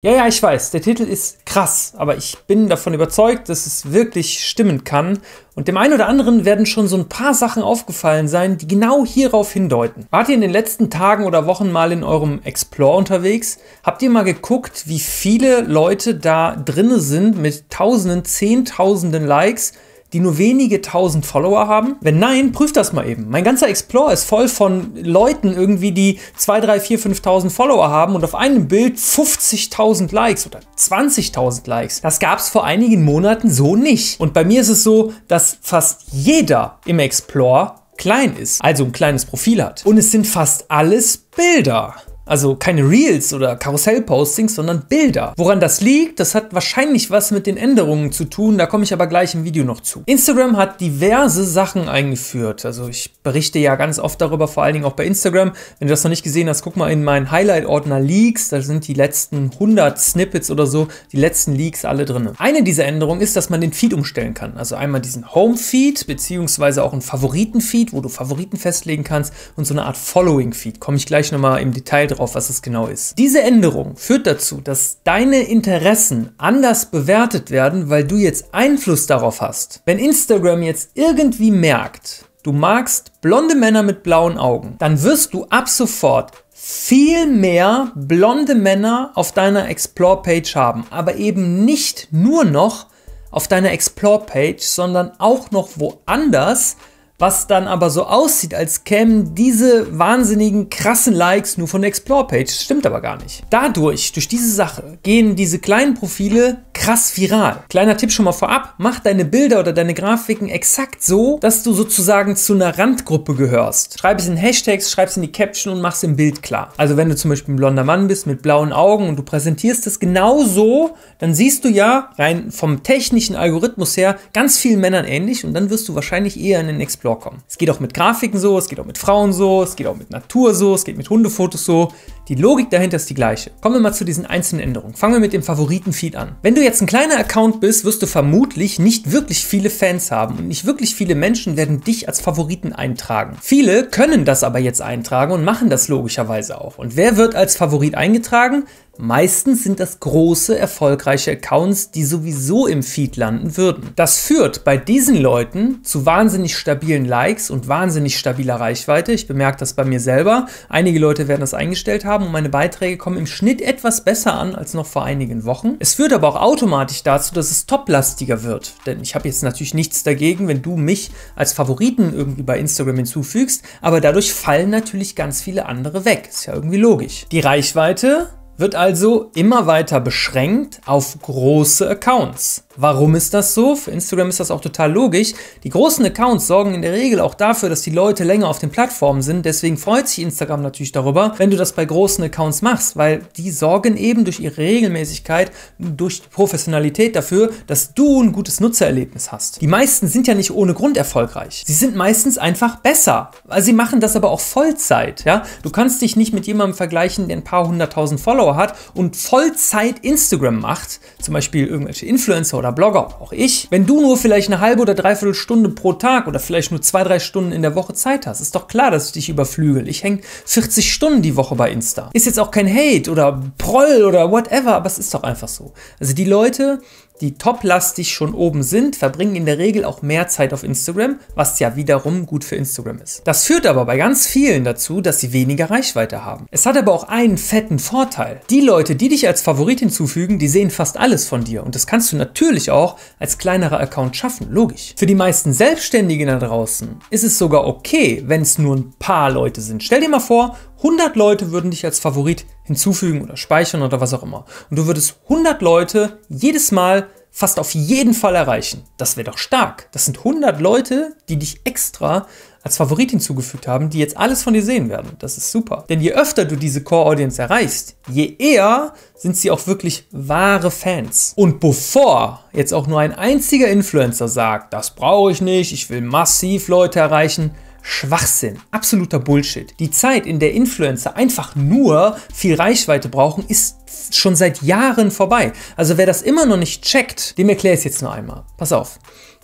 Ja, ja, ich weiß, der Titel ist krass, aber ich bin davon überzeugt, dass es wirklich stimmen kann. Und dem einen oder anderen werden schon so ein paar Sachen aufgefallen sein, die genau hierauf hindeuten. Wart ihr in den letzten Tagen oder Wochen mal in eurem Explore unterwegs? Habt ihr mal geguckt, wie viele Leute da drinne sind mit Tausenden, Zehntausenden Likes? Die nur wenige tausend Follower haben? Wenn nein, prüft das mal eben. Mein ganzer Explore ist voll von Leuten irgendwie, die 2, 3, 4, 5.000 Follower haben und auf einem Bild 50.000 Likes oder 20.000 Likes. Das gab es vor einigen Monaten so nicht. Und bei mir ist es so, dass fast jeder im Explore klein ist, also ein kleines Profil hat. Und es sind fast alles Bilder. Also keine Reels oder Karussell-Postings, sondern Bilder. Woran das liegt, das hat wahrscheinlich was mit den Änderungen zu tun, da komme ich aber gleich im Video noch zu. Instagram hat diverse Sachen eingeführt. Also ich berichte ja ganz oft darüber, vor allen Dingen auch bei Instagram. Wenn du das noch nicht gesehen hast, guck mal in meinen Highlight-Ordner Leaks, da sind die letzten 100 Snippets oder so, die letzten Leaks alle drin. Eine dieser Änderungen ist, dass man den Feed umstellen kann. Also einmal diesen Home-Feed, beziehungsweise auch einen Favoriten-Feed, wo du Favoriten festlegen kannst und so eine Art Following-Feed. Komme ich gleich nochmal im Detail drauf drauf, was es genau ist. Diese Änderung führt dazu, dass deine Interessen anders bewertet werden, weil du jetzt Einfluss darauf hast. Wenn Instagram jetzt irgendwie merkt, du magst blonde Männer mit blauen Augen, dann wirst du ab sofort viel mehr blonde Männer auf deiner Explore-Page haben, aber eben nicht nur noch auf deiner Explore-Page, sondern auch noch woanders, was dann aber so aussieht, als kämen diese wahnsinnigen krassen Likes nur von der Explore-Page. Stimmt aber gar nicht. Dadurch, durch diese Sache, gehen diese kleinen Profile krass viral. Kleiner Tipp schon mal vorab, mach deine Bilder oder deine Grafiken exakt so, dass du sozusagen zu einer Randgruppe gehörst. Schreib es in Hashtags, schreib es in die Caption und mach es im Bild klar. Also wenn du zum Beispiel ein blonder Mann bist mit blauen Augen und du präsentierst es genau so, dann siehst du ja rein vom technischen Algorithmus her ganz vielen Männern ähnlich und dann wirst du wahrscheinlich eher in den Explore Explore kommen. Es geht auch mit Grafiken so, es geht auch mit Frauen so, es geht auch mit Natur so, es geht mit Hundefotos so. Die Logik dahinter ist die gleiche. Kommen wir mal zu diesen einzelnen Änderungen. Fangen wir mit dem Favoriten-Feed an. Wenn du jetzt ein kleiner Account bist, wirst du vermutlich nicht wirklich viele Fans haben und nicht wirklich viele Menschen werden dich als Favoriten eintragen. Viele können das aber jetzt eintragen und machen das logischerweise auch. Und wer wird als Favorit eingetragen? Meistens sind das große, erfolgreiche Accounts, die sowieso im Feed landen würden. Das führt bei diesen Leuten zu wahnsinnig stabilen Likes und wahnsinnig stabiler Reichweite. Ich bemerke das bei mir selber. Einige Leute werden das eingestellt haben und meine Beiträge kommen im Schnitt etwas besser an als noch vor einigen Wochen. Es führt aber auch automatisch dazu, dass es toplastiger wird. Denn ich habe jetzt natürlich nichts dagegen, wenn du mich als Favoriten irgendwie bei Instagram hinzufügst, aber dadurch fallen natürlich ganz viele andere weg. Ist ja irgendwie logisch. Die Reichweite wird also immer weiter beschränkt auf große Accounts. Warum ist das so? Für Instagram ist das auch total logisch. Die großen Accounts sorgen in der Regel auch dafür, dass die Leute länger auf den Plattformen sind. Deswegen freut sich Instagram natürlich darüber, wenn du das bei großen Accounts machst, weil die sorgen eben durch ihre Regelmäßigkeit, durch die Professionalität dafür, dass du ein gutes Nutzererlebnis hast. Die meisten sind ja nicht ohne Grund erfolgreich. Sie sind meistens einfach besser. Also sie machen das aber auch Vollzeit. Ja? Du kannst dich nicht mit jemandem vergleichen, der ein paar hunderttausend Follower hat und Vollzeit Instagram macht, zum Beispiel irgendwelche Influencer oder oder Blogger, auch ich, wenn du nur vielleicht eine halbe oder dreiviertel Stunde pro Tag oder vielleicht nur zwei, drei Stunden in der Woche Zeit hast, ist doch klar, dass ich dich überflügel. Ich hänge 40 Stunden die Woche bei Insta. Ist jetzt auch kein Hate oder Proll oder whatever, aber es ist doch einfach so. Also die Leute, die toplastig schon oben sind, verbringen in der Regel auch mehr Zeit auf Instagram, was ja wiederum gut für Instagram ist. Das führt aber bei ganz vielen dazu, dass sie weniger Reichweite haben. Es hat aber auch einen fetten Vorteil. Die Leute, die dich als Favorit hinzufügen, die sehen fast alles von dir und das kannst du natürlich auch als kleinerer Account schaffen, logisch. Für die meisten Selbstständigen da draußen ist es sogar okay, wenn es nur ein paar Leute sind. Stell dir mal vor, 100 Leute würden dich als Favorit hinzufügen oder speichern oder was auch immer. Und du würdest 100 Leute jedes Mal fast auf jeden Fall erreichen. Das wäre doch stark. Das sind 100 Leute, die dich extra als Favorit hinzugefügt haben, die jetzt alles von dir sehen werden. Das ist super. Denn je öfter du diese Core-Audience erreichst, je eher sind sie auch wirklich wahre Fans. Und bevor jetzt auch nur ein einziger Influencer sagt, das brauche ich nicht, ich will massiv Leute erreichen, Schwachsinn, absoluter Bullshit. Die Zeit, in der Influencer einfach nur viel Reichweite brauchen, ist schon seit Jahren vorbei. Also wer das immer noch nicht checkt, dem erkläre ich es jetzt nur einmal. Pass auf.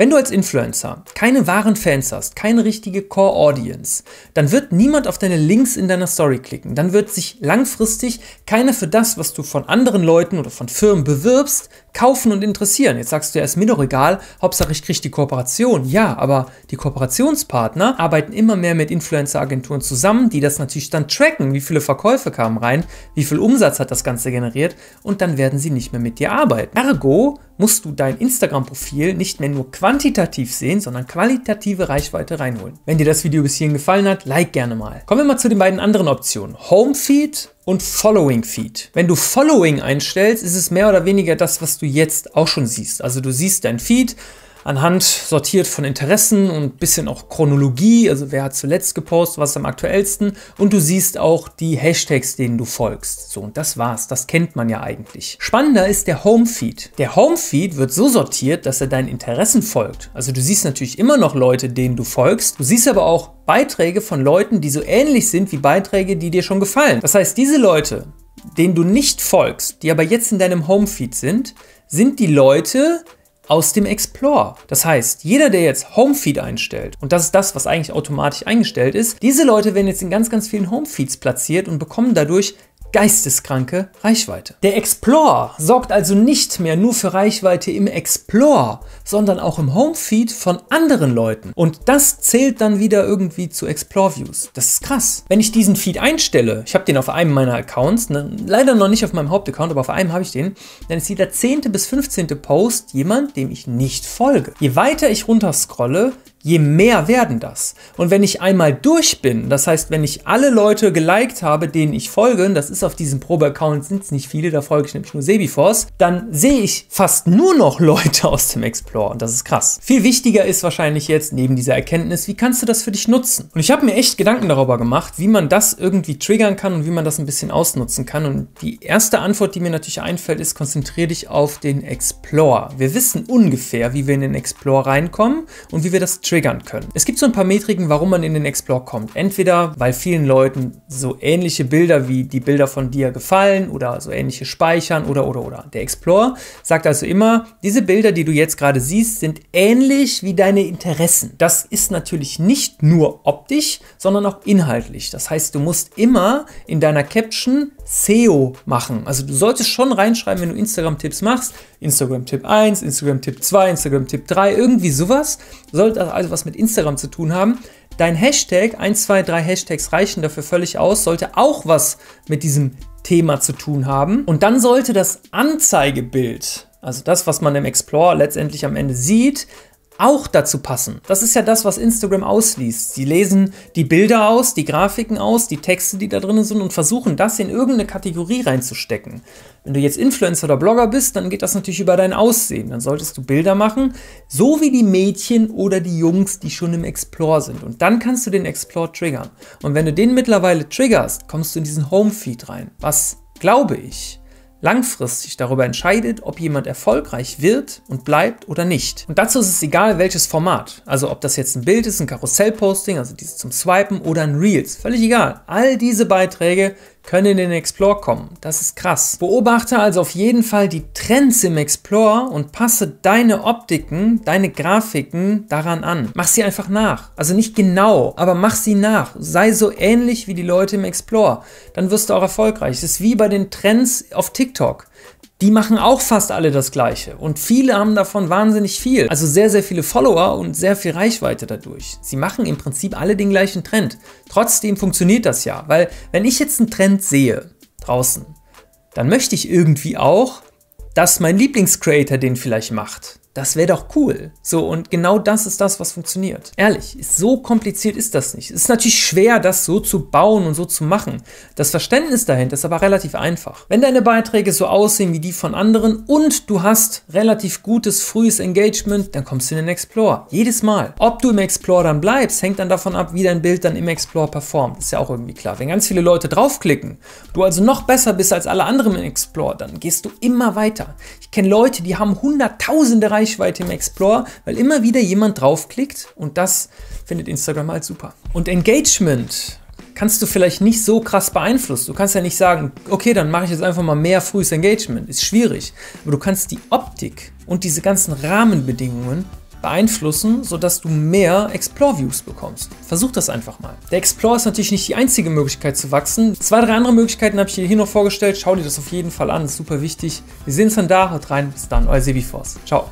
Wenn du als Influencer keine wahren Fans hast, keine richtige Core Audience, dann wird niemand auf deine Links in deiner Story klicken. Dann wird sich langfristig keiner für das, was du von anderen Leuten oder von Firmen bewirbst, kaufen und interessieren. Jetzt sagst du ja, ist mir doch egal, Hauptsache ich kriege die Kooperation. Ja, aber die Kooperationspartner arbeiten immer mehr mit Influencer-Agenturen zusammen, die das natürlich dann tracken, wie viele Verkäufe kamen rein, wie viel Umsatz hat das Ganze generiert und dann werden sie nicht mehr mit dir arbeiten. Ergo musst du dein Instagram-Profil nicht mehr nur quantitativ sehen, sondern qualitative Reichweite reinholen. Wenn dir das Video bis hierhin gefallen hat, like gerne mal. Kommen wir mal zu den beiden anderen Optionen. Homefeed und Following Feed. Wenn du Following einstellst, ist es mehr oder weniger das, was du jetzt auch schon siehst. Also du siehst dein Feed, anhand sortiert von Interessen und bisschen auch Chronologie, also wer hat zuletzt gepostet, was ist am aktuellsten und du siehst auch die Hashtags, denen du folgst. So, und das war's, das kennt man ja eigentlich. Spannender ist der Homefeed. Der Homefeed wird so sortiert, dass er deinen Interessen folgt. Also du siehst natürlich immer noch Leute, denen du folgst, du siehst aber auch Beiträge von Leuten, die so ähnlich sind wie Beiträge, die dir schon gefallen. Das heißt, diese Leute, denen du nicht folgst, die aber jetzt in deinem Homefeed sind, sind die Leute, aus dem Explore. Das heißt, jeder, der jetzt Homefeed einstellt, und das ist das, was eigentlich automatisch eingestellt ist, diese Leute werden jetzt in ganz, ganz vielen Homefeeds platziert und bekommen dadurch geisteskranke Reichweite. Der Explore sorgt also nicht mehr nur für Reichweite im Explore, sondern auch im Homefeed von anderen Leuten. Und das zählt dann wieder irgendwie zu Explore Views. Das ist krass. Wenn ich diesen Feed einstelle, ich habe den auf einem meiner Accounts, ne, leider noch nicht auf meinem Hauptaccount, aber auf einem habe ich den, dann ist jeder 10. bis 15. Post jemand, dem ich nicht folge. Je weiter ich runter scrolle, je mehr werden das. Und wenn ich einmal durch bin, das heißt, wenn ich alle Leute geliked habe, denen ich folge, das ist auf diesem Probe-Account sind es nicht viele, da folge ich nämlich nur Sebiforce, dann sehe ich fast nur noch Leute aus dem Explore und das ist krass. Viel wichtiger ist wahrscheinlich jetzt neben dieser Erkenntnis, wie kannst du das für dich nutzen? Und ich habe mir echt Gedanken darüber gemacht, wie man das irgendwie triggern kann und wie man das ein bisschen ausnutzen kann. Und die erste Antwort, die mir natürlich einfällt, ist, konzentriere dich auf den Explore. Wir wissen ungefähr, wie wir in den Explore reinkommen und wie wir das triggern können. Es gibt so ein paar Metriken, warum man in den Explore kommt. Entweder, weil vielen Leuten so ähnliche Bilder wie die Bilder von dir gefallen oder so ähnliche speichern oder oder oder. Der Explore sagt also immer, diese Bilder, die du jetzt gerade siehst, sind ähnlich wie deine Interessen. Das ist natürlich nicht nur optisch, sondern auch inhaltlich. Das heißt, du musst immer in deiner Caption SEO machen. Also du solltest schon reinschreiben, wenn du Instagram-Tipps machst, Instagram-Tipp 1, Instagram-Tipp 2, Instagram-Tipp 3, irgendwie sowas. Sollte also was mit Instagram zu tun haben. Dein Hashtag, 1, 2, 3 Hashtags reichen dafür völlig aus, sollte auch was mit diesem Thema zu tun haben. Und dann sollte das Anzeigebild, also das, was man im Explorer letztendlich am Ende sieht, auch dazu passen. Das ist ja das, was Instagram ausliest. Sie lesen die Bilder aus, die Grafiken aus, die Texte, die da drin sind und versuchen das in irgendeine Kategorie reinzustecken. Wenn du jetzt Influencer oder Blogger bist, dann geht das natürlich über dein Aussehen. Dann solltest du Bilder machen, so wie die Mädchen oder die Jungs, die schon im Explore sind. Und dann kannst du den Explore triggern. Und wenn du den mittlerweile triggerst, kommst du in diesen Homefeed rein. Was, glaube ich, langfristig darüber entscheidet, ob jemand erfolgreich wird und bleibt oder nicht. Und dazu ist es egal, welches Format. Also ob das jetzt ein Bild ist, ein Karussellposting, also dieses zum Swipen oder ein Reels. Völlig egal. All diese Beiträge können in den Explore kommen. Das ist krass. Beobachte also auf jeden Fall die Trends im Explore und passe deine Optiken, deine Grafiken daran an. Mach sie einfach nach. Also nicht genau, aber mach sie nach. Sei so ähnlich wie die Leute im Explore. Dann wirst du auch erfolgreich. Es ist wie bei den Trends auf TikTok die machen auch fast alle das Gleiche. Und viele haben davon wahnsinnig viel. Also sehr, sehr viele Follower und sehr viel Reichweite dadurch. Sie machen im Prinzip alle den gleichen Trend. Trotzdem funktioniert das ja. Weil wenn ich jetzt einen Trend sehe draußen, dann möchte ich irgendwie auch, dass mein Lieblingscreator den vielleicht macht. Das wäre doch cool. So, und genau das ist das, was funktioniert. Ehrlich, so kompliziert ist das nicht. Es ist natürlich schwer, das so zu bauen und so zu machen. Das Verständnis dahinter ist aber relativ einfach. Wenn deine Beiträge so aussehen wie die von anderen und du hast relativ gutes frühes Engagement, dann kommst du in den Explore. Jedes Mal. Ob du im Explore dann bleibst, hängt dann davon ab, wie dein Bild dann im Explore performt. Ist ja auch irgendwie klar. Wenn ganz viele Leute draufklicken, du also noch besser bist als alle anderen im Explore, dann gehst du immer weiter. Ich kenne Leute, die haben hunderttausende Reichweite Reichweite im Explore, weil immer wieder jemand draufklickt und das findet Instagram halt super. Und Engagement kannst du vielleicht nicht so krass beeinflussen. Du kannst ja nicht sagen, okay, dann mache ich jetzt einfach mal mehr frühes Engagement. Ist schwierig. Aber du kannst die Optik und diese ganzen Rahmenbedingungen beeinflussen, sodass du mehr Explore Views bekommst. Versuch das einfach mal. Der Explore ist natürlich nicht die einzige Möglichkeit zu wachsen. Zwei, drei andere Möglichkeiten habe ich dir hier noch vorgestellt. Schau dir das auf jeden Fall an, ist super wichtig. Wir sehen uns dann da, haut rein, bis dann, euer Sebiforce. Ciao.